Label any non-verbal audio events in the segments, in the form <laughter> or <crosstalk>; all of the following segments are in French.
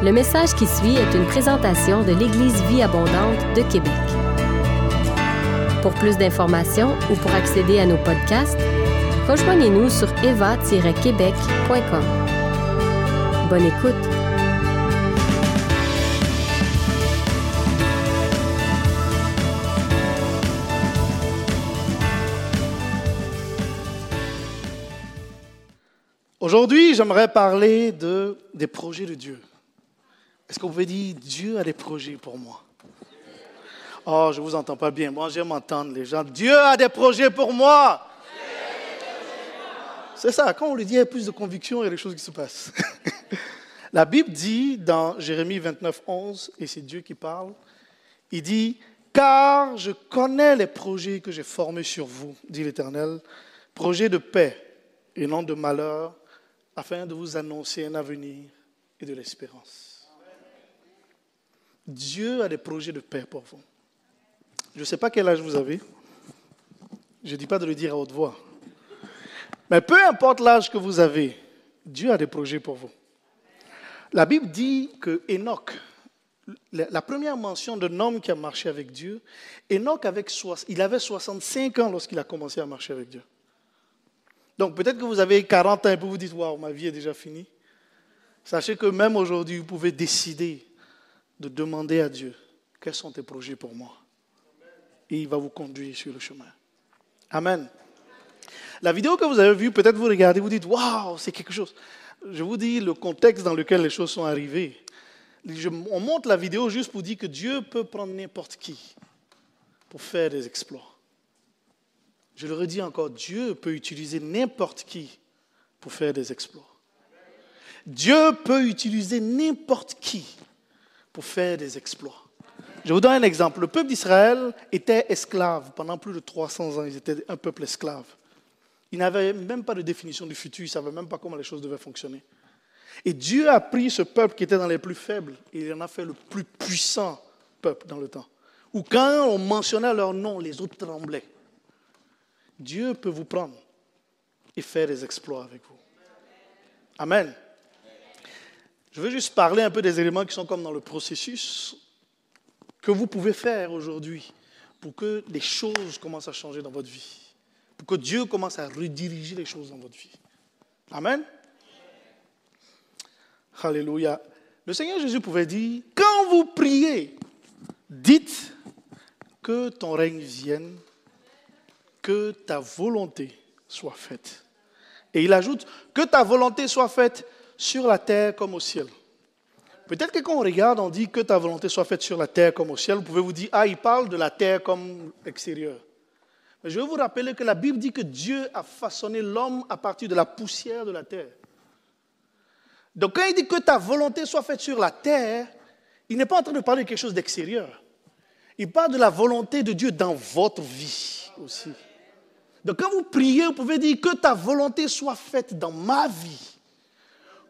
Le message qui suit est une présentation de l'Église Vie Abondante de Québec. Pour plus d'informations ou pour accéder à nos podcasts, rejoignez-nous sur eva-québec.com. Bonne écoute! Aujourd'hui, j'aimerais parler de, des projets de Dieu. Est-ce qu'on pouvez dire Dieu a des projets pour moi? Oh, je ne vous entends pas bien. Moi, j'aime entendre les gens. Dieu a des projets pour moi. C'est ça. Quand on lui dit, il plus de conviction, il y a des choses qui se passent. <laughs> La Bible dit dans Jérémie 29, 11, et c'est Dieu qui parle, il dit, car je connais les projets que j'ai formés sur vous, dit l'Éternel, projets de paix et non de malheur, afin de vous annoncer un avenir et de l'espérance. Dieu a des projets de paix pour vous. Je ne sais pas quel âge vous avez. Je ne dis pas de le dire à haute voix. Mais peu importe l'âge que vous avez, Dieu a des projets pour vous. La Bible dit que Enoch, la première mention d'un homme qui a marché avec Dieu, Enoch avait 65 ans lorsqu'il a commencé à marcher avec Dieu. Donc peut-être que vous avez 40 ans et vous vous dites, waouh, ma vie est déjà finie. Sachez que même aujourd'hui, vous pouvez décider de demander à Dieu, quels sont tes projets pour moi? Et il va vous conduire sur le chemin. Amen. La vidéo que vous avez vue, peut-être vous regardez, vous dites, waouh, c'est quelque chose. Je vous dis le contexte dans lequel les choses sont arrivées. on montre la vidéo juste pour dire que Dieu peut prendre n'importe qui pour faire des exploits. Je le redis encore, Dieu peut utiliser n'importe qui pour faire des exploits. Dieu peut utiliser n'importe qui faire des exploits. Je vous donne un exemple. Le peuple d'Israël était esclave pendant plus de 300 ans. Ils étaient un peuple esclave. Ils n'avaient même pas de définition du futur. Ils ne savaient même pas comment les choses devaient fonctionner. Et Dieu a pris ce peuple qui était dans les plus faibles il en a fait le plus puissant peuple dans le temps. Où quand on mentionnait leur nom, les autres tremblaient. Dieu peut vous prendre et faire des exploits avec vous. Amen. Je veux juste parler un peu des éléments qui sont comme dans le processus que vous pouvez faire aujourd'hui pour que les choses commencent à changer dans votre vie, pour que Dieu commence à rediriger les choses dans votre vie. Amen. Alléluia. Le Seigneur Jésus pouvait dire, quand vous priez, dites que ton règne vienne que ta volonté soit faite. Et il ajoute, que ta volonté soit faite sur la terre comme au ciel. Peut-être que quand on regarde, on dit que ta volonté soit faite sur la terre comme au ciel. Vous pouvez vous dire, ah, il parle de la terre comme extérieure. Mais je veux vous rappeler que la Bible dit que Dieu a façonné l'homme à partir de la poussière de la terre. Donc quand il dit que ta volonté soit faite sur la terre, il n'est pas en train de parler de quelque chose d'extérieur. Il parle de la volonté de Dieu dans votre vie aussi. Donc quand vous priez, vous pouvez dire que ta volonté soit faite dans ma vie,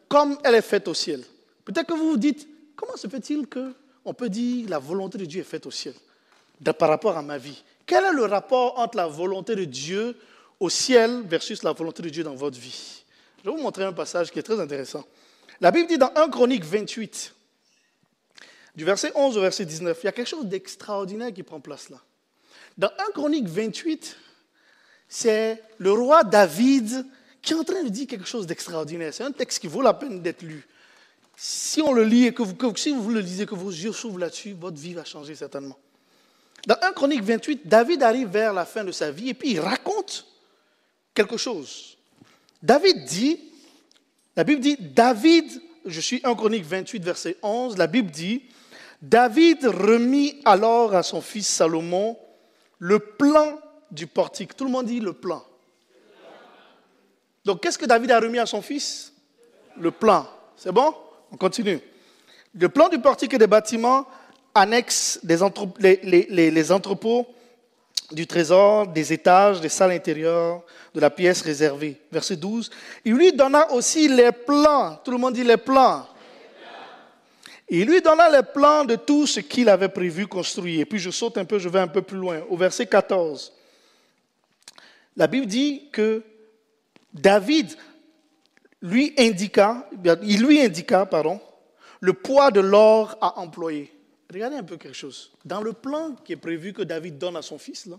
comme elle est faite au ciel. Peut-être que vous vous dites, comment se fait-il qu'on peut dire la volonté de Dieu est faite au ciel par rapport à ma vie? Quel est le rapport entre la volonté de Dieu au ciel versus la volonté de Dieu dans votre vie? Je vais vous montrer un passage qui est très intéressant. La Bible dit dans 1 Chronique 28, du verset 11 au verset 19, il y a quelque chose d'extraordinaire qui prend place là. Dans 1 Chronique 28, c'est le roi David qui est en train de dire quelque chose d'extraordinaire. C'est un texte qui vaut la peine d'être lu. Si on le lit et que vous, si vous le lisez, que vos yeux s'ouvrent là-dessus, votre vie va changer certainement. Dans 1 Chronique 28, David arrive vers la fin de sa vie et puis il raconte quelque chose. David dit, la Bible dit, David, je suis 1 Chronique 28, verset 11, la Bible dit, David remit alors à son fils Salomon le plan du portique. Tout le monde dit le plan. Donc, qu'est-ce que David a remis à son fils? Le plan. C'est bon? On continue. Le plan du portique et des bâtiments annexe les, les, entrepôts du trésor, des étages, des salles intérieures, de la pièce réservée. Verset 12. Il lui donna aussi les plans. Tout le monde dit les plans. Il lui donna les plans de tout ce qu'il avait prévu construire. Et puis je saute un peu, je vais un peu plus loin. Au verset 14. La Bible dit que David lui indiqua, il lui indiqua, pardon, le poids de l'or à employer. Regardez un peu quelque chose. Dans le plan qui est prévu que David donne à son fils,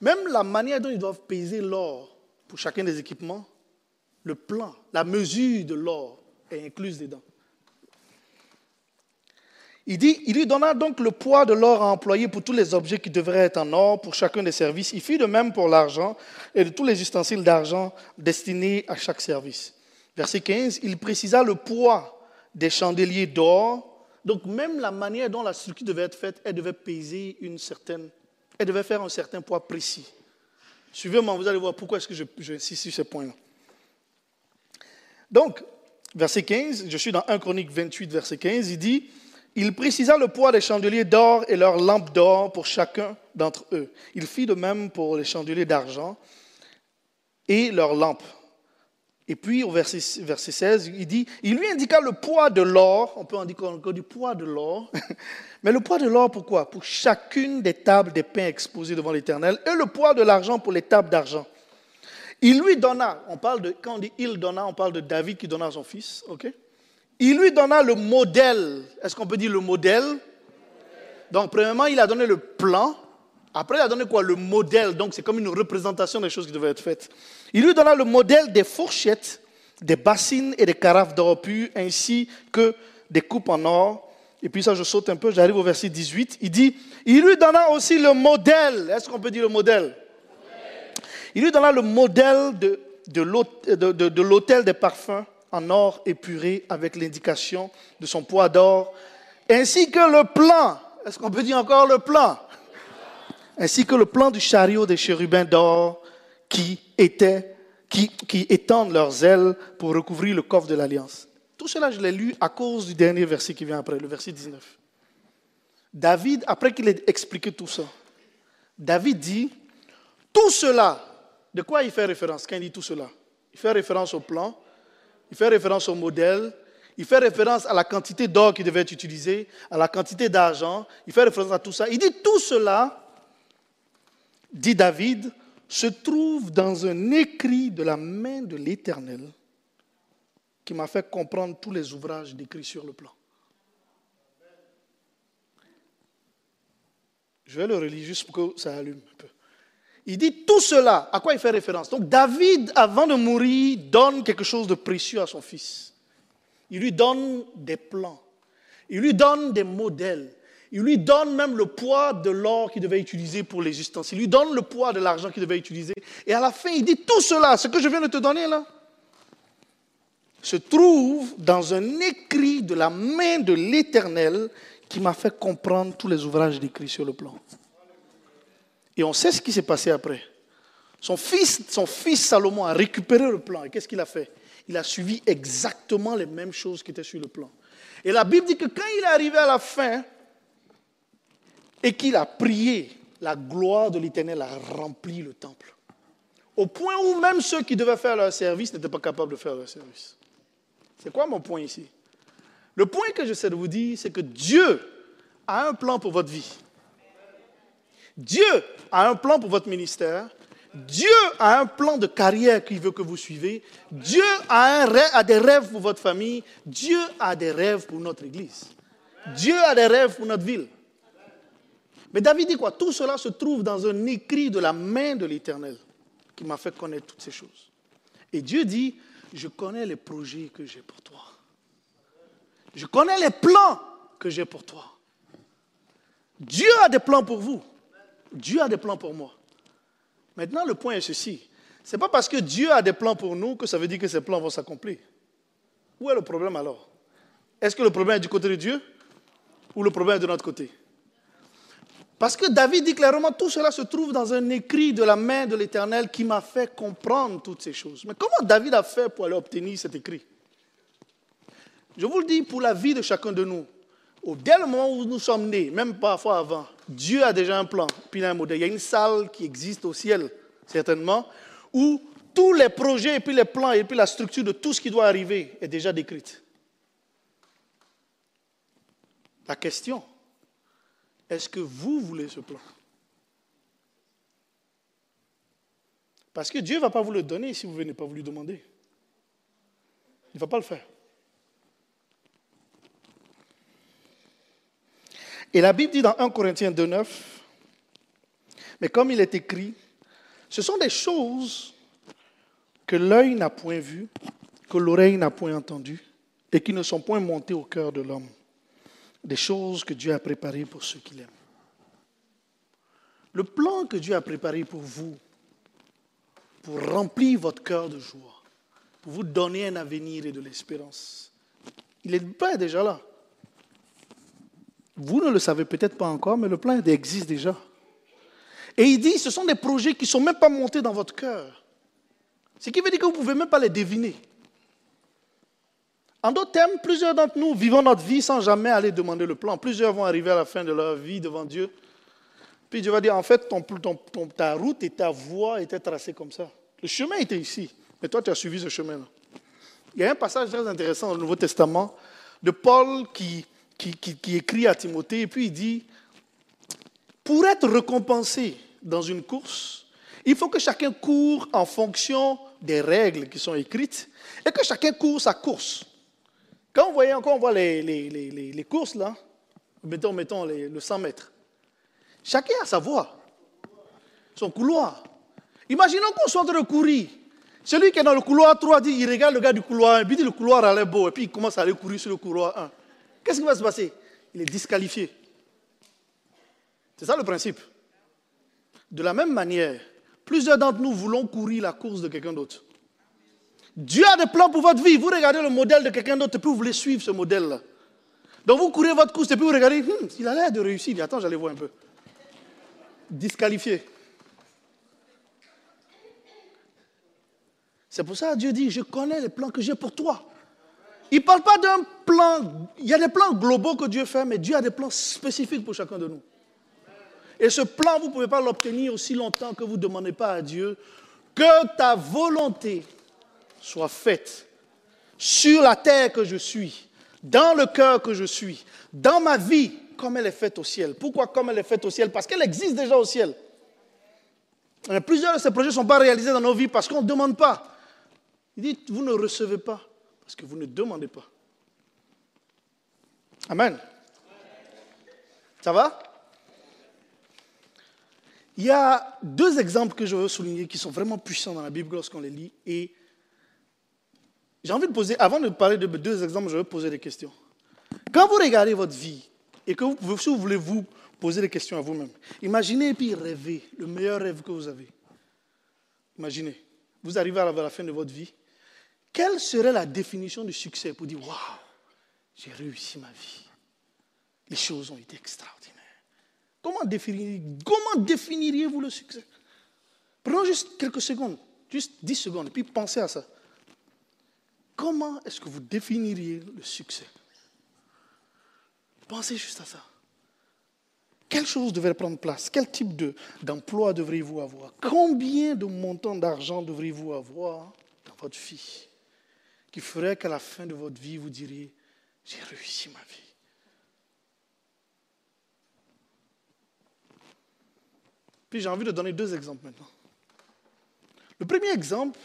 même la manière dont ils doivent peser l'or pour chacun des équipements, le plan, la mesure de l'or est incluse dedans. Il dit, il lui donna donc le poids de l'or à employer pour tous les objets qui devraient être en or pour chacun des services. Il fit de même pour l'argent et de tous les ustensiles d'argent destinés à chaque service. Verset 15, il précisa le poids des chandeliers d'or. Donc même la manière dont la structure devait être faite, elle devait peser une certaine, elle devait faire un certain poids précis. Suivez-moi, vous allez voir pourquoi est-ce que j'insiste sur ce point-là. Donc, verset 15, je suis dans 1 Chronique 28, verset 15, il dit, il précisa le poids des chandeliers d'or et leurs lampes d'or pour chacun d'entre eux. Il fit de même pour les chandeliers d'argent et leurs lampes. Et puis au verset, 16, il dit, il lui indiqua le poids de l'or, on peut en dire encore du poids de l'or, <laughs> mais le poids de l'or pourquoi? Pour chacune des tables des pains exposés devant l'Éternel, et le poids de l'argent pour les tables d'argent. Il lui donna, on parle de, quand on dit il donna, on parle de David qui donna à son fils, ok? Il lui donna le modèle. Est-ce qu'on peut dire le modèle? Donc, premièrement, il a donné le plan. Après, il a donné quoi? Le modèle. Donc, c'est comme une représentation des choses qui devaient être faites. Il lui donna le modèle des fourchettes, des bassines et des carafes d'or pur, ainsi que des coupes en or. Et puis ça, je saute un peu, j'arrive au verset 18. Il dit, il lui donna aussi le modèle. Est-ce qu'on peut dire le modèle? Il lui donna le modèle de, de l'hôtel des parfums en or épuré avec l'indication de son poids d'or, ainsi que le plan, est-ce qu'on peut dire encore le plan? Ainsi que le plan du chariot des chérubins d'or qui, était, qui, qui étendent leurs ailes pour recouvrir le coffre de l'alliance. Tout cela, je l'ai lu à cause du dernier verset qui vient après, le verset 19. David, après qu'il ait expliqué tout ça, David dit, tout cela, de quoi il fait référence? Quand il dit tout cela? Il fait référence au plan, il fait référence au modèle, il fait référence à la quantité d'or qui devait être utilisée, à la quantité d'argent, il fait référence à tout ça. Il dit tout cela, dit David, se trouve dans un écrit de la main de l'Éternel qui m'a fait comprendre tous les ouvrages décrits sur le plan. Je vais le relire juste pour que ça allume un peu. Il dit tout cela. À quoi il fait référence? Donc David, avant de mourir, donne quelque chose de précieux à son fils. Il lui donne des plans. Il lui donne des modèles. Il lui donne même le poids de l'or qu'il devait utiliser pour les ustensiles. Il lui donne le poids de l'argent qu'il devait utiliser. Et à la fin, il dit tout cela, ce que je viens de te donner là, se trouve dans un écrit de la main de l'Éternel qui m'a fait comprendre tous les ouvrages décrits sur le plan. Et on sait ce qui s'est passé après. Son fils, son fils Salomon a récupéré le plan. Et qu'est-ce qu'il a fait? Il a suivi exactement les mêmes choses qui étaient sur le plan. Et la Bible dit que quand il est arrivé à la fin et qu'il a prié, la gloire de l'Éternel a rempli le temple. Au point où même ceux qui devaient faire leur service n'étaient pas capables de faire leur service. C'est quoi mon point ici? Le point que j'essaie de vous dire, c'est que Dieu a un plan pour votre vie. Dieu a un plan pour votre ministère. Dieu a un plan de carrière qu'il veut que vous suivez. Dieu a, a, des rêves pour votre famille. Dieu a des rêves pour notre Église. Dieu a des rêves pour notre ville. Mais David dit quoi? Tout cela se trouve dans un écrit de la main de l'Éternel qui m'a fait connaître toutes ces choses. Et Dieu dit, je connais les projets que j'ai pour toi. Je connais les plans que j'ai pour toi. Dieu a des plans pour vous. Dieu a des plans pour moi. Maintenant, le point est ceci. Ce n'est pas parce que Dieu a des plans pour nous que ça veut dire que ces plans vont s'accomplir. Où est le problème alors? Est-ce que le problème est du côté de Dieu ou le problème est de notre côté? Parce que David dit clairement, tout cela se trouve dans un écrit de la main de l'Éternel qui m'a fait comprendre toutes ces choses. Mais comment David a fait pour aller obtenir cet écrit? Je vous le dis pour la vie de chacun de nous. Dès le moment où nous sommes nés, même parfois avant, Dieu a déjà un plan, puis il a un modèle. Il y a une salle qui existe au ciel, certainement, où tous les projets, et puis les plans, et puis la structure de tout ce qui doit arriver est déjà décrite. La question, est-ce que vous voulez ce plan? Parce que Dieu ne va pas vous le donner si vous ne venez pas vous lui demander. Il ne va pas le faire. Et la Bible dit dans 1 Corinthiens 2.9, mais comme il est écrit, ce sont des choses que l'œil n'a point vues, que l'oreille n'a point entendues, et qui ne sont point montées au cœur de l'homme. Des choses que Dieu a préparées pour ceux qui l'aiment. Le plan que Dieu a préparé pour vous, pour remplir votre cœur de joie, pour vous donner un avenir et de l'espérance, il est pas déjà là. Vous ne le savez peut-être pas encore, mais le plan existe déjà. Et il dit, ce sont des projets qui ne sont même pas montés dans votre cœur. Ce qui veut dire que vous ne pouvez même pas les deviner. En d'autres termes, plusieurs d'entre nous vivons notre vie sans jamais aller demander le plan. Plusieurs vont arriver à la fin de leur vie devant Dieu. Puis Dieu va dire, en fait, ta route et ta voie étaient tracées comme ça. Le chemin était ici, mais toi, tu as suivi ce chemin-là. Il y a un passage très intéressant dans le Nouveau Testament de Paul qui, qui, écrit à Timothée, et puis il dit, pour être récompensé dans une course, il faut que chacun court en fonction des règles qui sont écrites et que chacun court sa course. Quand, vous voyez, encore, on voit les, les, les, les courses, là, mettons, mettons le 100 mètres, chacun a sa voie, son couloir. Imaginons qu'on soit en train de courir. Celui qui est dans le couloir 3 dit, il regarde le gars du couloir 1, puis dit le couloir a l'air beau, et puis il commence à aller courir sur le couloir 1. Qu'est-ce qui va se passer? Il est disqualifié. C'est ça le principe. De la même manière, plusieurs d'entre nous voulons courir la course de quelqu'un d'autre. Dieu a des plans pour votre vie. Vous regardez le modèle de quelqu'un d'autre et puis vous voulez suivre ce modèle-là. Donc vous courez votre course et puis vous regardez, hum, il a l'air de réussir. Attends, j'allais voir un peu. Disqualifié. C'est pour ça que Dieu dit, je connais les plans que j'ai pour toi. Il ne parle pas d'un plan, il y a des plans globaux que Dieu fait, mais Dieu a des plans spécifiques pour chacun de nous. Et ce plan, vous ne pouvez pas l'obtenir aussi longtemps que vous ne demandez pas à Dieu que ta volonté soit faite sur la terre que je suis, dans le cœur que je suis, dans ma vie, comme elle est faite au ciel. Pourquoi comme elle est faite au ciel? Parce qu'elle existe déjà au ciel. plusieurs de ces projets ne sont pas réalisés dans nos vies parce qu'on ne demande pas. Il dit, vous ne recevez pas parce que vous ne demandez pas. Amen. Ça va? Il y a deux exemples que je veux souligner qui sont vraiment puissants dans la Bible lorsqu'on les lit. Et j'ai envie de poser, avant de parler de deux exemples, je veux poser des questions. Quand vous regardez votre vie et que vous, si vous voulez vous poser des questions à vous-même, imaginez et puis rêvez le meilleur rêve que vous avez. Imaginez, vous arrivez à la fin de votre vie quelle serait la définition du succès pour dire Waouh, j'ai réussi ma vie Les choses ont été extraordinaires. Comment, définiriez-vous le succès? Prenons juste quelques secondes, juste 10 secondes, et puis pensez à ça. Comment est-ce que vous définiriez le succès? Pensez juste à ça. Quelle chose devrait prendre place? Quel type d'emploi devriez-vous avoir? Combien de montants d'argent devriez-vous avoir dans votre vie? Qui ferait qu'à la fin de votre vie, vous diriez, j'ai réussi ma vie. Puis j'ai envie de donner deux exemples maintenant. Le premier exemple,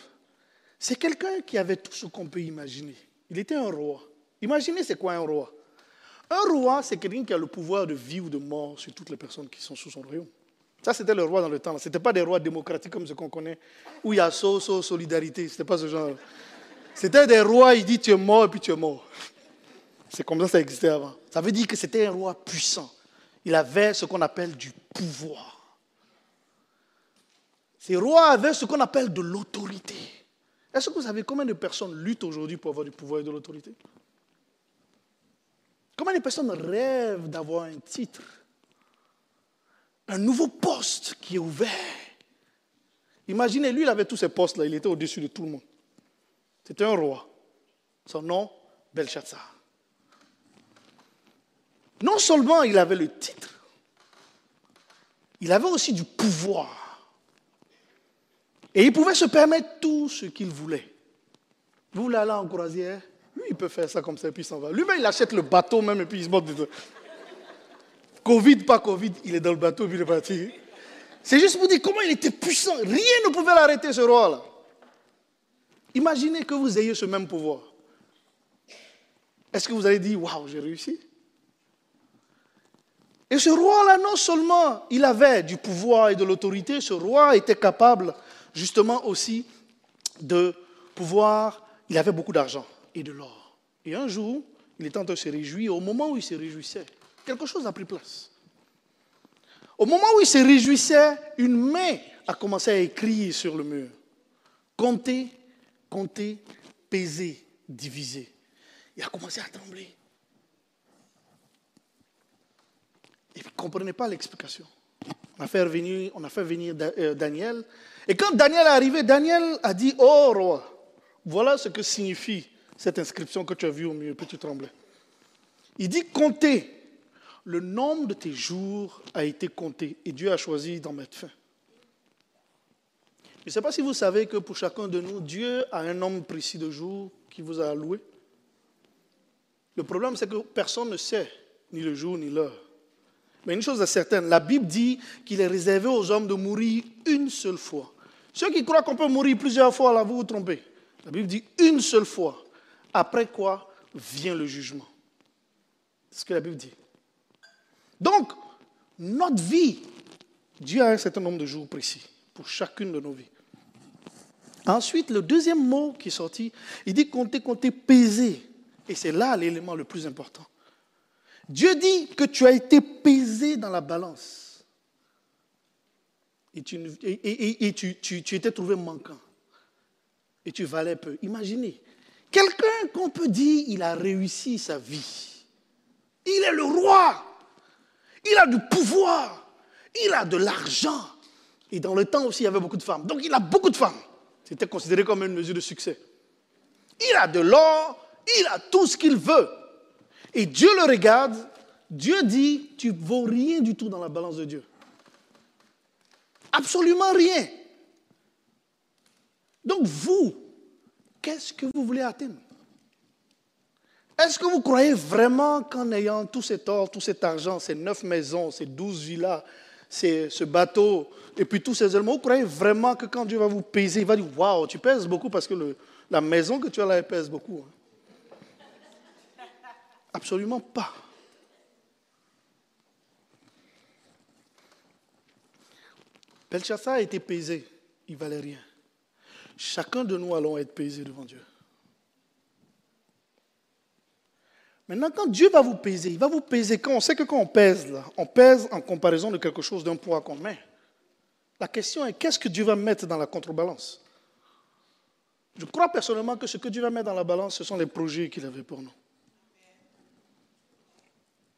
c'est quelqu'un qui avait tout ce qu'on peut imaginer. Il était un roi. Imaginez c'est quoi un roi? Un roi, c'est quelqu'un qui a le pouvoir de vie ou de mort sur toutes les personnes qui sont sous son royaume. Ça, c'était le roi dans le temps. Ce n'était pas des rois démocratiques comme ce qu'on connaît, où il y a so, so, solidarité. Ce n'était pas ce genre. C'était des rois, il dit tu es mort et puis tu es mort. C'est comme ça que ça existait avant. Ça veut dire que c'était un roi puissant. Il avait ce qu'on appelle du pouvoir. Ces rois avaient ce qu'on appelle de l'autorité. Est-ce que vous savez combien de personnes luttent aujourd'hui pour avoir du pouvoir et de l'autorité? Combien de personnes rêvent d'avoir un titre? Un nouveau poste qui est ouvert Imaginez, lui, il avait tous ces postes-là, il était au-dessus de tout le monde. C'était un roi. Son nom, Belshazzar. Non seulement il avait le titre, il avait aussi du pouvoir. Et il pouvait se permettre tout ce qu'il voulait. Vous voulez aller en croisière Lui, il peut faire ça comme ça et puis il s'en va. Lui-même, il achète le bateau même et puis il se monte. Covid, pas Covid, il est dans le bateau puis il est parti. C'est juste pour dire comment il était puissant. Rien ne pouvait l'arrêter, ce roi-là. Imaginez que vous ayez ce même pouvoir. Est-ce que vous allez dire, waouh, j'ai réussi? Et ce roi-là, non seulement il avait du pouvoir et de l'autorité, ce roi était capable justement aussi de pouvoir, il avait beaucoup d'argent et de l'or. Et un jour, il était en train de se réjouir, au moment où il se réjouissait, quelque chose a pris place. Au moment où il se réjouissait, une main a commencé à écrire sur le mur. Compter, compter, peser, diviser. Il a commencé à trembler. Il ne comprenait pas l'explication. On a fait venir, on a fait venir euh, Daniel. Et quand Daniel est arrivé, Daniel a dit, oh roi, voilà ce que signifie cette inscription que tu as vue au mur, puis tu tremblais. Il dit, comptez. Le nombre de tes jours a été compté et Dieu a choisi d'en mettre fin. Je ne sais pas si vous savez que pour chacun de nous, Dieu a un nombre précis de jours qui vous a alloué. Le problème, c'est que personne ne sait ni le jour ni l'heure. Mais une chose est certaine, la Bible dit qu'il est réservé aux hommes de mourir une seule fois. Ceux qui croient qu'on peut mourir plusieurs fois, là, vous vous trompez. La Bible dit une seule fois. Après quoi vient le jugement. C'est ce que la Bible dit. Donc, notre vie, Dieu a un certain nombre de jours précis pour chacune de nos vies. Ensuite, le deuxième mot qui est sorti, il dit compter, compter, peser. Et c'est là l'élément le plus important. Dieu dit que tu as été pesé dans la balance. Et tu, et, tu, tu, étais trouvé manquant. Et tu valais peu. Imaginez, quelqu'un qu'on peut dire, il a réussi sa vie. Il est le roi. Il a du pouvoir. Il a de l'argent. Et dans le temps aussi, il y avait beaucoup de femmes. Donc il a beaucoup de femmes. C'était considéré comme une mesure de succès. Il a de l'or, il a tout ce qu'il veut. Et Dieu le regarde, Dieu dit, tu ne vaux rien du tout dans la balance de Dieu. Absolument rien. Donc vous, qu'est-ce que vous voulez atteindre? Est-ce que vous croyez vraiment qu'en ayant tout cet or, tout cet argent, ces neuf maisons, ces douze villas, ce bateau, et puis tous ces éléments, vous croyez vraiment que quand Dieu va vous peser, il va dire, waouh, tu pèses beaucoup parce que la maison que tu as là, elle pèse beaucoup. Hein. Absolument pas. Belshazzar a été pesé, il valait rien. Chacun de nous allons être pesés devant Dieu. Maintenant, quand Dieu va vous peser, il va vous peser quand on sait que quand on pèse, là, on pèse en comparaison de quelque chose d'un poids qu'on met. La question est qu'est-ce que Dieu va mettre dans la contrebalance? Je crois personnellement que ce que Dieu va mettre dans la balance, ce sont les projets qu'il avait pour nous.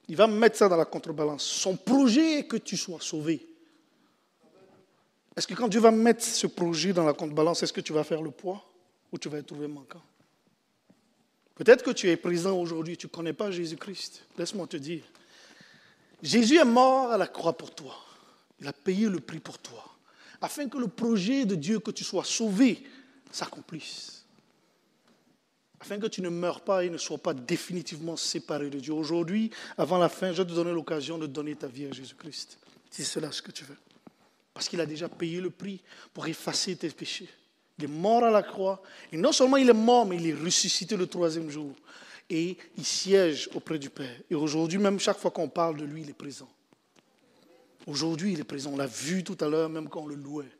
Il va mettre ça dans la contrebalance. Son projet est que tu sois sauvé. Est-ce que quand Dieu va mettre ce projet dans la contrebalance, est-ce que tu vas faire le poids ou tu vas être trouvé manquant? Peut-être que tu es présent aujourd'hui, tu ne connais pas Jésus-Christ. Laisse-moi te dire. Jésus est mort à la croix pour toi. Il a payé le prix pour toi. Afin que le projet de Dieu, que tu sois sauvé, s'accomplisse afin que tu ne meurs pas et ne sois pas définitivement séparé de Dieu. Aujourd'hui, avant la fin, je vais te donner l'occasion de donner ta vie à Jésus-Christ, c'est cela ce que tu veux. Parce qu'il a déjà payé le prix pour effacer tes péchés. Il est mort à la croix. Et non seulement il est mort, mais il est ressuscité le troisième jour. Et il siège auprès du Père. Et aujourd'hui, même chaque fois qu'on parle de lui, il est présent. Aujourd'hui, il est présent. On l'a vu tout à l'heure, même quand on le louait.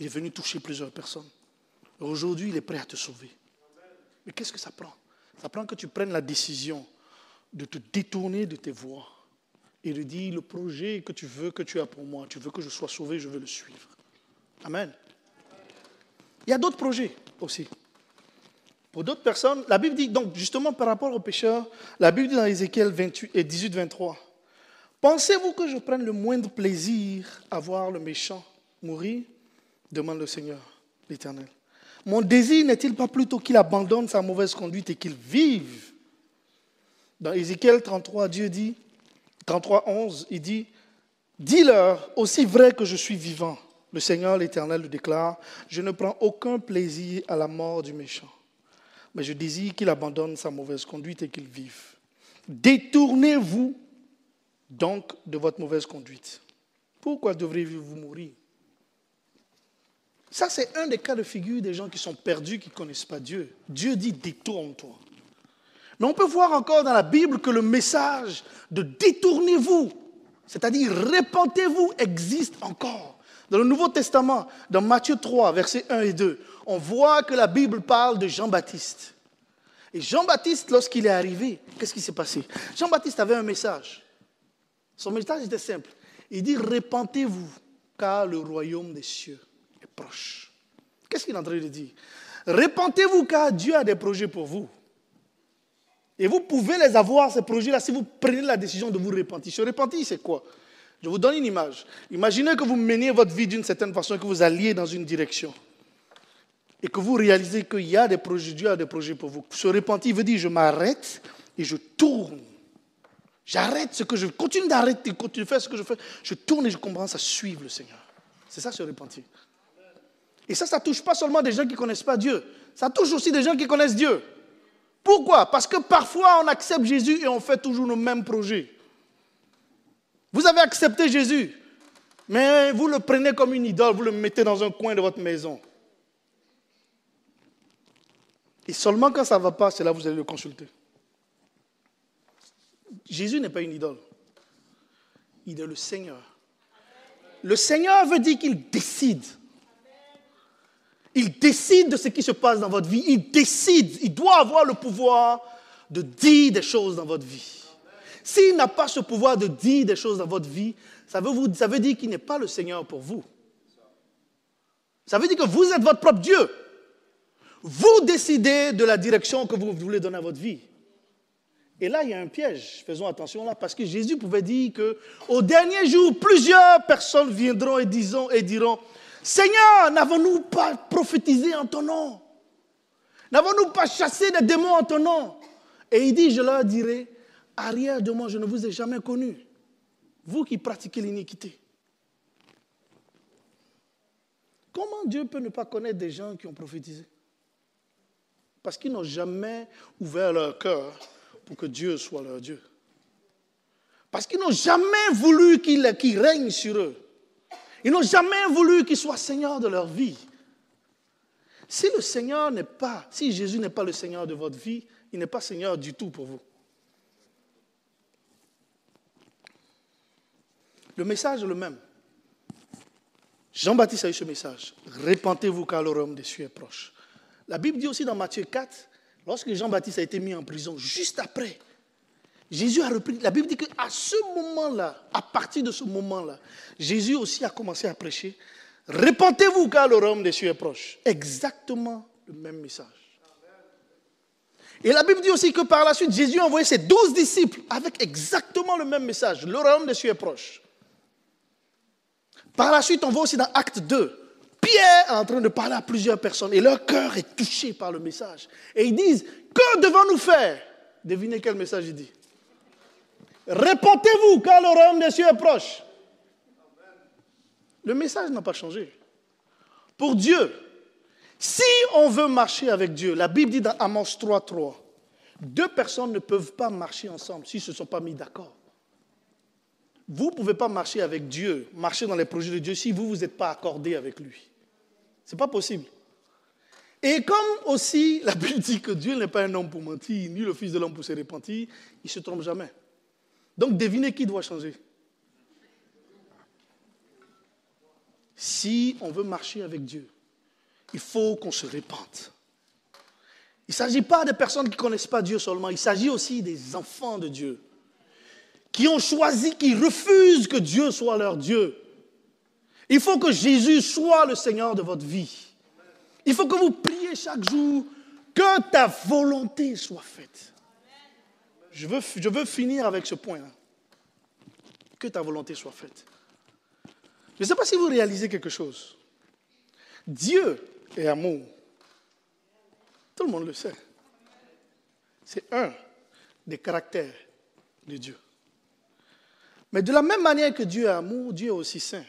Il est venu toucher plusieurs personnes. Aujourd'hui, il est prêt à te sauver. Mais qu'est-ce que ça prend? Ça prend que tu prennes la décision de te détourner de tes voies et de dire le projet que tu veux que tu as pour moi, tu veux que je sois sauvé, je veux le suivre. Amen. Il y a d'autres projets aussi. Pour d'autres personnes, la Bible dit, donc justement par rapport aux pécheurs, la Bible dit dans Ézéchiel 28 et 18, 23, Pensez-vous que je prenne le moindre plaisir à voir le méchant mourir? demande le Seigneur, l'Éternel. Mon désir n'est-il pas plutôt qu'il abandonne sa mauvaise conduite et qu'il vive? Dans Ézéchiel 33, Dieu dit, 33, 11, il dit, Dis-leur, aussi vrai que je suis vivant, le Seigneur l'Éternel le déclare, je ne prends aucun plaisir à la mort du méchant, mais je désire qu'il abandonne sa mauvaise conduite et qu'il vive. Détournez-vous donc de votre mauvaise conduite. Pourquoi devriez-vous mourir? Ça, c'est un des cas de figure des gens qui sont perdus, qui ne connaissent pas Dieu. Dieu dit détourne-toi. Mais on peut voir encore dans la Bible que le message de détournez-vous, c'est-à-dire répentez-vous, existe encore. Dans le Nouveau Testament, dans Matthieu 3, versets 1 et 2, on voit que la Bible parle de Jean-Baptiste. Et Jean-Baptiste, lorsqu'il est arrivé, qu'est-ce qui s'est passé? Jean-Baptiste avait un message. Son message était simple. Il dit, répentez-vous, car le royaume des cieux est proche. Qu'est-ce qu'il est en train de dire? Répentez-vous, car Dieu a des projets pour vous. Et vous pouvez les avoir, ces projets-là, si vous prenez la décision de vous repentir. Se repentir, c'est quoi? Je vous donne une image. Imaginez que vous meniez votre vie d'une certaine façon que vous alliez dans une direction. Et que vous réalisez qu'il y a des projets, Dieu a des projets pour vous. Se repentir veut dire je m'arrête et je tourne. J'arrête ce que je continue d'arrêter, continue de faire ce que je fais. Je tourne et je commence à suivre le Seigneur. C'est ça se repentir. Et ça, ça touche pas seulement des gens qui connaissent pas Dieu. Ça touche aussi des gens qui connaissent Dieu. Pourquoi? Parce que parfois on accepte Jésus et on fait toujours nos mêmes projets. Vous avez accepté Jésus, mais vous le prenez comme une idole, vous le mettez dans un coin de votre maison. Et seulement quand ça ne va pas, c'est là que vous allez le consulter. Jésus n'est pas une idole. Il est le Seigneur. Le Seigneur veut dire qu'il décide. Il décide de ce qui se passe dans votre vie. Il décide. Il doit avoir le pouvoir de dire des choses dans votre vie. S'il n'a pas ce pouvoir de dire des choses dans votre vie, ça veut, vous, ça veut dire qu'il n'est pas le Seigneur pour vous. Ça veut dire que vous êtes votre propre Dieu. Vous décidez de la direction que vous voulez donner à votre vie. Et là, il y a un piège. Faisons attention là, parce que Jésus pouvait dire que au dernier jour, plusieurs personnes viendront et, diront, et diront Seigneur, n'avons-nous pas prophétisé en ton nom? N'avons-nous pas chassé des démons en ton nom? Et il dit Je leur dirai Arrière de moi, je ne vous ai jamais connu. Vous qui pratiquez l'iniquité. Comment Dieu peut ne pas connaître des gens qui ont prophétisé? Parce qu'ils n'ont jamais ouvert leur cœur pour que Dieu soit leur Dieu. Parce qu'ils n'ont jamais voulu qu'il règne sur eux. Ils n'ont jamais voulu qu'il soit Seigneur de leur vie. Si le Seigneur n'est pas, si Jésus n'est pas le Seigneur de votre vie, il n'est pas Seigneur du tout pour vous. Le message est le même. Jean-Baptiste a eu ce message. Répentez-vous car le royaume des cieux est proche. La Bible dit aussi dans Matthieu 4, lorsque Jean-Baptiste a été mis en prison, juste après, Jésus a repris. La Bible dit qu'à ce moment-là, à partir de ce moment-là, Jésus aussi a commencé à prêcher. Répentez-vous car le royaume des cieux est proche. Exactement le même message. Et la Bible dit aussi que par la suite, Jésus a envoyé ses douze disciples avec exactement le même message. Le royaume des cieux est proche. Par la suite, on voit aussi dans Acte 2, Pierre est en train de parler à plusieurs personnes et leur cœur est touché par le message. Et ils disent, que devons-nous faire? Devinez quel message il dit. Répondez-vous car le royaume des cieux est proche. Le message n'a pas changé. Pour Dieu, si on veut marcher avec Dieu, la Bible dit dans Amos 3, 3, deux personnes ne peuvent pas marcher ensemble s'ils ne se sont pas mis d'accord. Vous ne pouvez pas marcher avec Dieu, marcher dans les projets de Dieu si vous ne vous êtes pas accordé avec lui. Ce n'est pas possible. Et comme aussi <laughs> la Bible dit que Dieu n'est pas un homme pour mentir, ni le Fils de l'homme pour se repentir, il ne se trompe jamais. Donc devinez qui doit changer. Si on veut marcher avec Dieu, il faut qu'on se répente. Il ne s'agit pas de personnes qui ne connaissent pas Dieu seulement, il s'agit aussi des enfants de Dieu, qui ont choisi, qui refusent que Dieu soit leur Dieu. Il faut que Jésus soit le Seigneur de votre vie. Il faut que vous priez chaque jour que ta volonté soit faite. Je veux, je veux finir avec ce point-là. Que ta volonté soit faite. Je ne sais pas si vous réalisez quelque chose. Dieu est amour. Tout le monde le sait. C'est un des caractères de Dieu. Mais de la même manière que Dieu est amour, Dieu est aussi saint.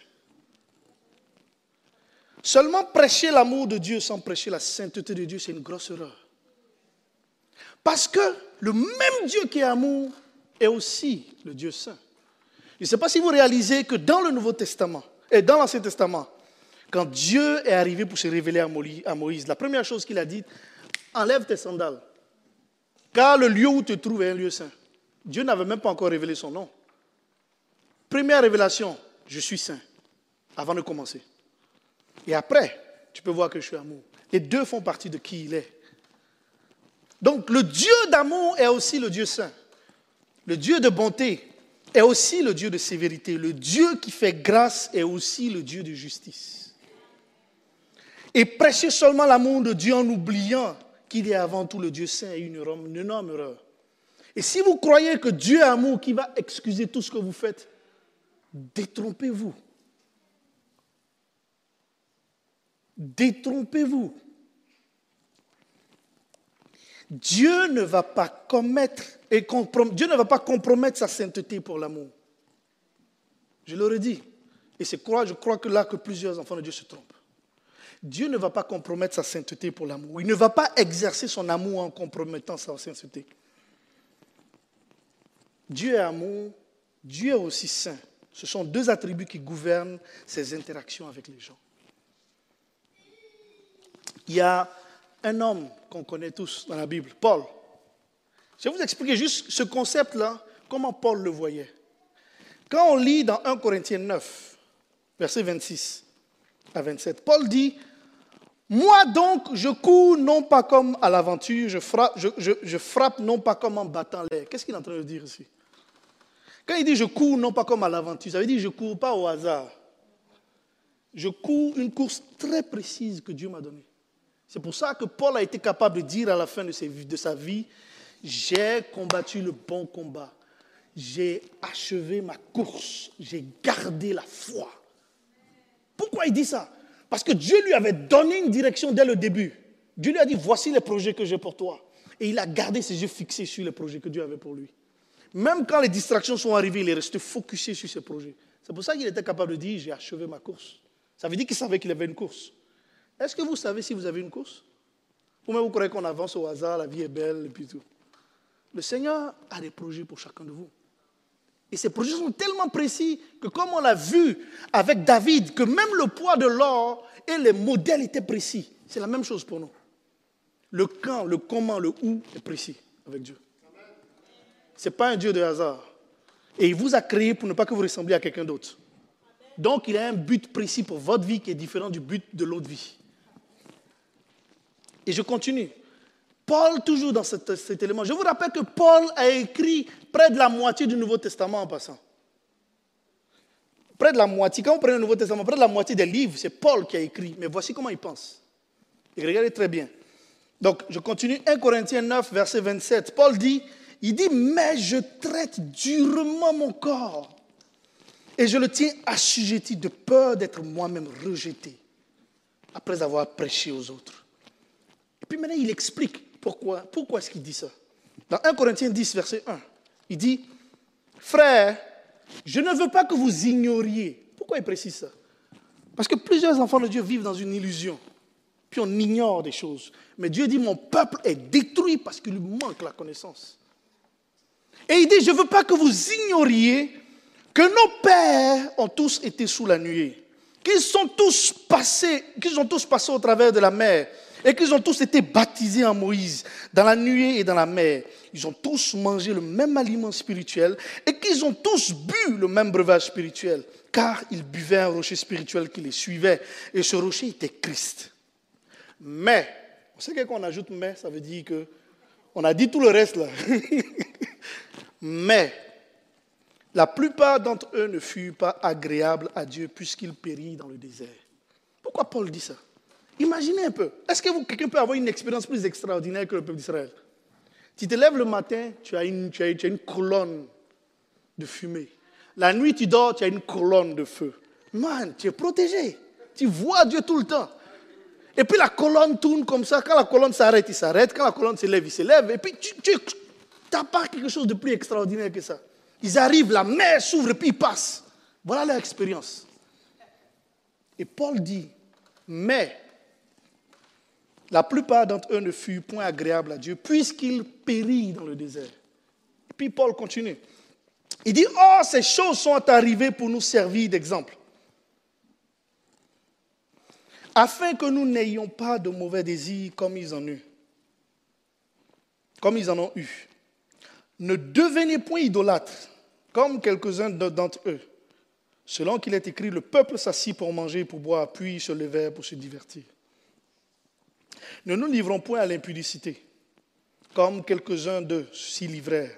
Seulement prêcher l'amour de Dieu sans prêcher la sainteté de Dieu, c'est une grosse erreur. Parce que le même Dieu qui est amour est aussi le Dieu saint. Je ne sais pas si vous réalisez que dans le Nouveau Testament et dans l'Ancien Testament, quand Dieu est arrivé pour se révéler à Moïse, la première chose qu'il a dit, enlève tes sandales. Car le lieu où tu te trouves est un lieu saint. Dieu n'avait même pas encore révélé son nom. Première révélation, je suis saint, avant de commencer. Et après, tu peux voir que je suis amour. Les deux font partie de qui il est. Donc le Dieu d'amour est aussi le Dieu saint. Le Dieu de bonté est aussi le Dieu de sévérité. Le Dieu qui fait grâce est aussi le Dieu de justice. Et prêcher seulement l'amour de Dieu en oubliant qu'il est avant tout le Dieu saint une, une énorme erreur. Et si vous croyez que Dieu est amour qui va excuser tout ce que vous faites, détrompez-vous. Détrompez-vous. Dieu ne va pas commettre et Dieu ne va pas compromettre sa sainteté pour l'amour. Je l'aurais dit. Et c'est quoi je crois que là que plusieurs enfants de Dieu se trompent. Dieu ne va pas compromettre sa sainteté pour l'amour. Il ne va pas exercer son amour en compromettant sa sainteté. Dieu est amour, Dieu est aussi saint. Ce sont deux attributs qui gouvernent ses interactions avec les gens. Il y a un homme qu'on connaît tous dans la Bible, Paul. Je vais vous expliquer juste ce concept-là, comment Paul le voyait. Quand on lit dans 1 Corinthiens 9, verset 26 à 27, Paul dit, Moi donc, je cours non pas comme à l'aventure, je frappe, je, frappe non pas comme en battant l'air. Qu'est-ce qu'il est en train de dire ici? Quand il dit je cours non pas comme à l'aventure, ça veut dire je cours pas au hasard. Je cours une course très précise que Dieu m'a donnée. C'est pour ça que Paul a été capable de dire à la fin de, sa vie, j'ai combattu le bon combat, j'ai achevé ma course, j'ai gardé la foi. Pourquoi il dit ça? Parce que Dieu lui avait donné une direction dès le début. Dieu lui a dit, voici les projets que j'ai pour toi. Et il a gardé ses yeux fixés sur les projets que Dieu avait pour lui. Même quand les distractions sont arrivées, il est resté focusé sur ses projets. C'est pour ça qu'il était capable de dire, j'ai achevé ma course. Ça veut dire qu'il savait qu'il avait une course. Est-ce que vous savez si vous avez une course? Ou même vous croyez qu'on avance au hasard, la vie est belle et puis tout Le Seigneur a des projets pour chacun de vous. Et ces projets sont tellement précis que comme on l'a vu avec David, que même le poids de l'or et les modèles étaient précis. C'est la même chose pour nous. Le quand, le comment, le où est précis avec Dieu. Ce n'est pas un Dieu de hasard. Et il vous a créé pour ne pas que vous ressembliez à quelqu'un d'autre. Donc il a un but précis pour votre vie qui est différent du but de l'autre vie. Et je continue. Paul, toujours dans cet, élément. Je vous rappelle que Paul a écrit près de la moitié du Nouveau Testament en passant. Près de la moitié, quand on prend le Nouveau Testament, près de la moitié des livres, c'est Paul qui a écrit. Mais voici comment il pense. Et regardez très bien. Donc, je continue. 1 Corinthiens 9, verset 27. Paul dit, il dit, mais je traite durement mon corps et je le tiens assujetti de peur d'être moi-même rejeté après avoir prêché aux autres. Et puis maintenant, il explique pourquoi, pourquoi est-ce qu'il dit ça. Dans 1 Corinthiens 10, verset 1, il dit, Frère, je ne veux pas que vous ignoriez. Pourquoi il précise ça? Parce que plusieurs enfants de Dieu vivent dans une illusion. Puis on ignore des choses. Mais Dieu dit, mon peuple est détruit parce qu'il lui manque la connaissance. Et il dit, je ne veux pas que vous ignoriez que nos pères ont tous été sous la nuée, qu'ils sont tous passés, qu'ils ont tous passé au travers de la mer, et qu'ils ont tous été baptisés en Moïse, dans la nuée et dans la mer. Ils ont tous mangé le même aliment spirituel et qu'ils ont tous bu le même breuvage spirituel, car ils buvaient un rocher spirituel qui les suivait, et ce rocher était Christ. Mais, vous savez qu'on ajoute mais, ça veut dire que on a dit tout le reste là. <laughs> mais, la plupart d'entre eux ne furent pas agréables à Dieu puisqu'ils périrent dans le désert. Pourquoi Paul dit ça? Imaginez un peu. Est-ce que quelqu'un peut avoir une expérience plus extraordinaire que le peuple d'Israël? Tu te lèves le matin, tu as, une, tu colonne de fumée. La nuit, tu dors, tu as une colonne de feu. Man, tu es protégé. Tu vois Dieu tout le temps. Et puis la colonne tourne comme ça. Quand la colonne s'arrête, il s'arrête. Quand la colonne se lève, il se lève. Et puis tu n'as pas quelque chose de plus extraordinaire que ça. Ils arrivent, la mer s'ouvre puis ils passent. Voilà leur expérience. Et Paul dit, mais la plupart d'entre eux ne furent point agréables à Dieu puisqu'ils périrent dans le désert. Puis Paul continue. Il dit, oh, ces choses sont arrivées pour nous servir d'exemple, afin que nous n'ayons pas de mauvais désirs comme ils en eurent. comme ils en ont eu. Ne devenez point idolâtres, comme quelques-uns d'entre eux. Selon qu'il est écrit, le peuple s'assit pour manger pour boire, puis se levait pour se divertir. Ne nous livrons point à l'impudicité, comme quelques-uns d'eux s'y livrèrent,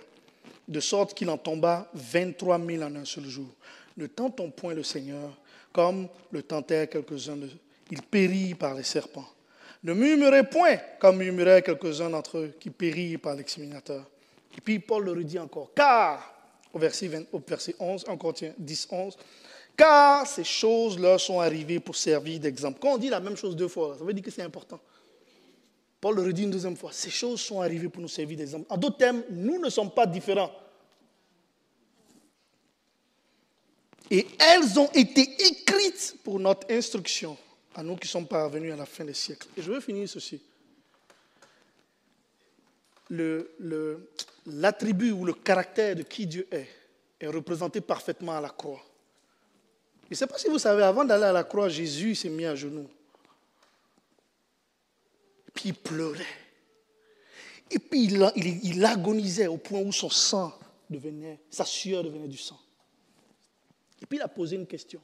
de sorte qu'il en tomba 23 000 en un seul jour. Ne tentons point le Seigneur, comme le tentèrent quelques-uns d'eux. Il périt par les serpents. Ne murmurez point, comme murmuraient quelques-uns d'entre eux, qui périrent par l'exterminateur. Et puis Paul le redit encore, car, au verset, 11, encore 10, 11, car ces choses leur sont arrivées pour servir d'exemple. Quand on dit la même chose deux fois, ça veut dire que c'est important. Paul le redit une deuxième fois. Ces choses sont arrivées pour nous servir d'exemple. En d'autres termes, nous ne sommes pas différents. Et elles ont été écrites pour notre instruction, à nous qui sommes parvenus à la fin des siècles. Et je veux finir ceci. L'attribut ou le caractère de qui Dieu est est représenté parfaitement à la croix. Je ne sais pas si vous savez, avant d'aller à la croix, Jésus s'est mis à genoux puis il pleurait. Et puis il, agonisait au point où son sang devenait, sa sueur devenait du sang. Et puis il a posé une question.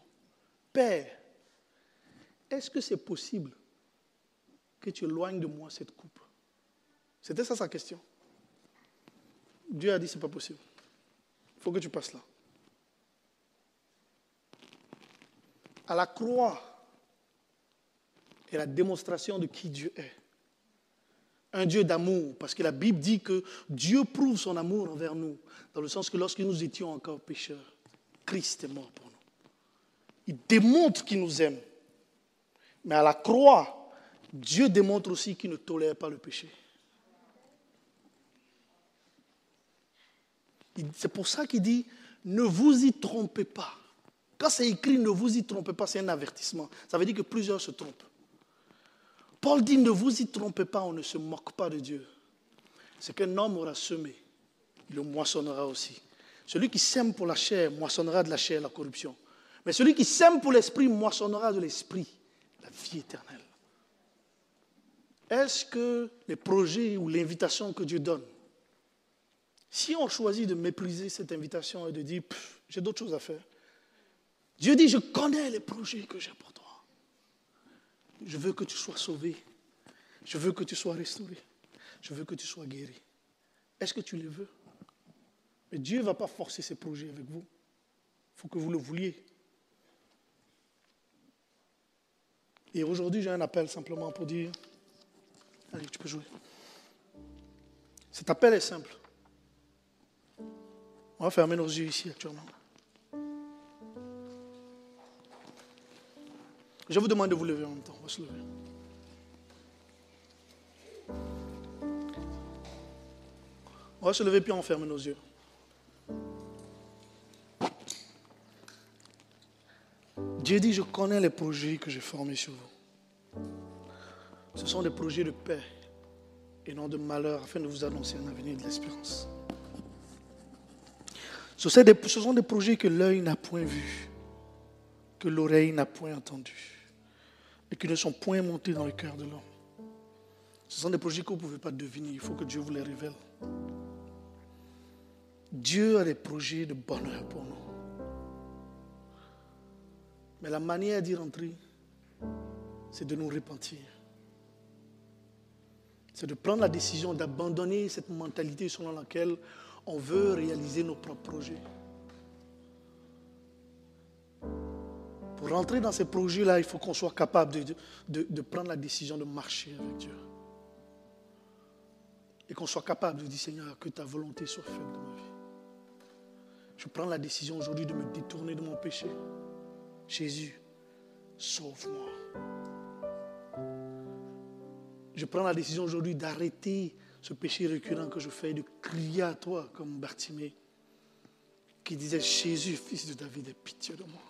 Père, est-ce que c'est possible que tu éloignes de moi cette coupe? C'était ça sa question. Dieu a dit, c'est pas possible. Il faut que tu passes là. À la croix est la démonstration de qui Dieu est un Dieu d'amour, parce que la Bible dit que Dieu prouve son amour envers nous, dans le sens que lorsque nous étions encore pécheurs, Christ est mort pour nous. Il démontre qu'il nous aime. Mais à la croix, Dieu démontre aussi qu'il ne tolère pas le péché. C'est pour ça qu'il dit, ne vous y trompez pas. Quand c'est écrit, ne vous y trompez pas, c'est un avertissement. Ça veut dire que plusieurs se trompent. Paul dit, ne vous y trompez pas, on ne se moque pas de Dieu. Ce qu'un homme aura semé, il le moissonnera aussi. Celui qui sème pour la chair moissonnera de la chair la corruption. Mais celui qui sème pour l'esprit moissonnera de l'esprit la vie éternelle. Est-ce que les projets ou l'invitation que Dieu donne, si on choisit de mépriser cette invitation et de dire, j'ai d'autres choses à faire, Dieu dit, je connais les projets que j'ai pour toi. Je veux que tu sois sauvé. Je veux que tu sois restauré. Je veux que tu sois guéri. Est-ce que tu le veux? Mais Dieu ne va pas forcer ses projets avec vous. Il faut que vous le vouliez. Et aujourd'hui, j'ai un appel simplement pour dire, allez, tu peux jouer. Cet appel est simple. On va fermer nos yeux ici actuellement. Je vous demande de vous lever en même temps. On va se lever. On va se lever puis on ferme nos yeux. Dieu dit, je connais les projets que j'ai formés sur vous. Ce sont des projets de paix et non de malheur afin de vous annoncer un avenir de l'espérance. Ce sont des projets que l'œil n'a point vus, que l'oreille n'a point entendu et qui ne sont point montés dans le cœur de l'homme. Ce sont des projets que vous ne pouvez pas deviner. Il faut que Dieu vous les révèle. Dieu a des projets de bonheur pour nous. Mais la manière d'y rentrer, c'est de nous repentir. C'est de prendre la décision d'abandonner cette mentalité selon laquelle on veut réaliser nos propres projets. Pour rentrer dans ces projets-là, il faut qu'on soit capable de, prendre la décision de marcher avec Dieu. Et qu'on soit capable de dire, Seigneur, que ta volonté soit faite dans ma vie. Je prends la décision aujourd'hui de me détourner de mon péché. Jésus, sauve-moi. Je prends la décision aujourd'hui d'arrêter ce péché récurrent que je fais, de crier à toi comme Bartimée, qui disait, Jésus, fils de David, aie pitié de moi.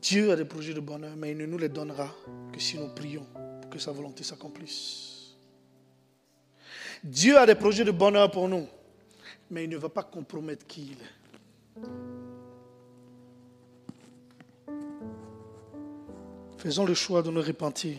Dieu a des projets de bonheur, mais il ne nous les donnera que si nous prions pour que sa volonté s'accomplisse. Dieu a des projets de bonheur pour nous, mais il ne va pas compromettre qui il est. Faisons le choix de nous repentir,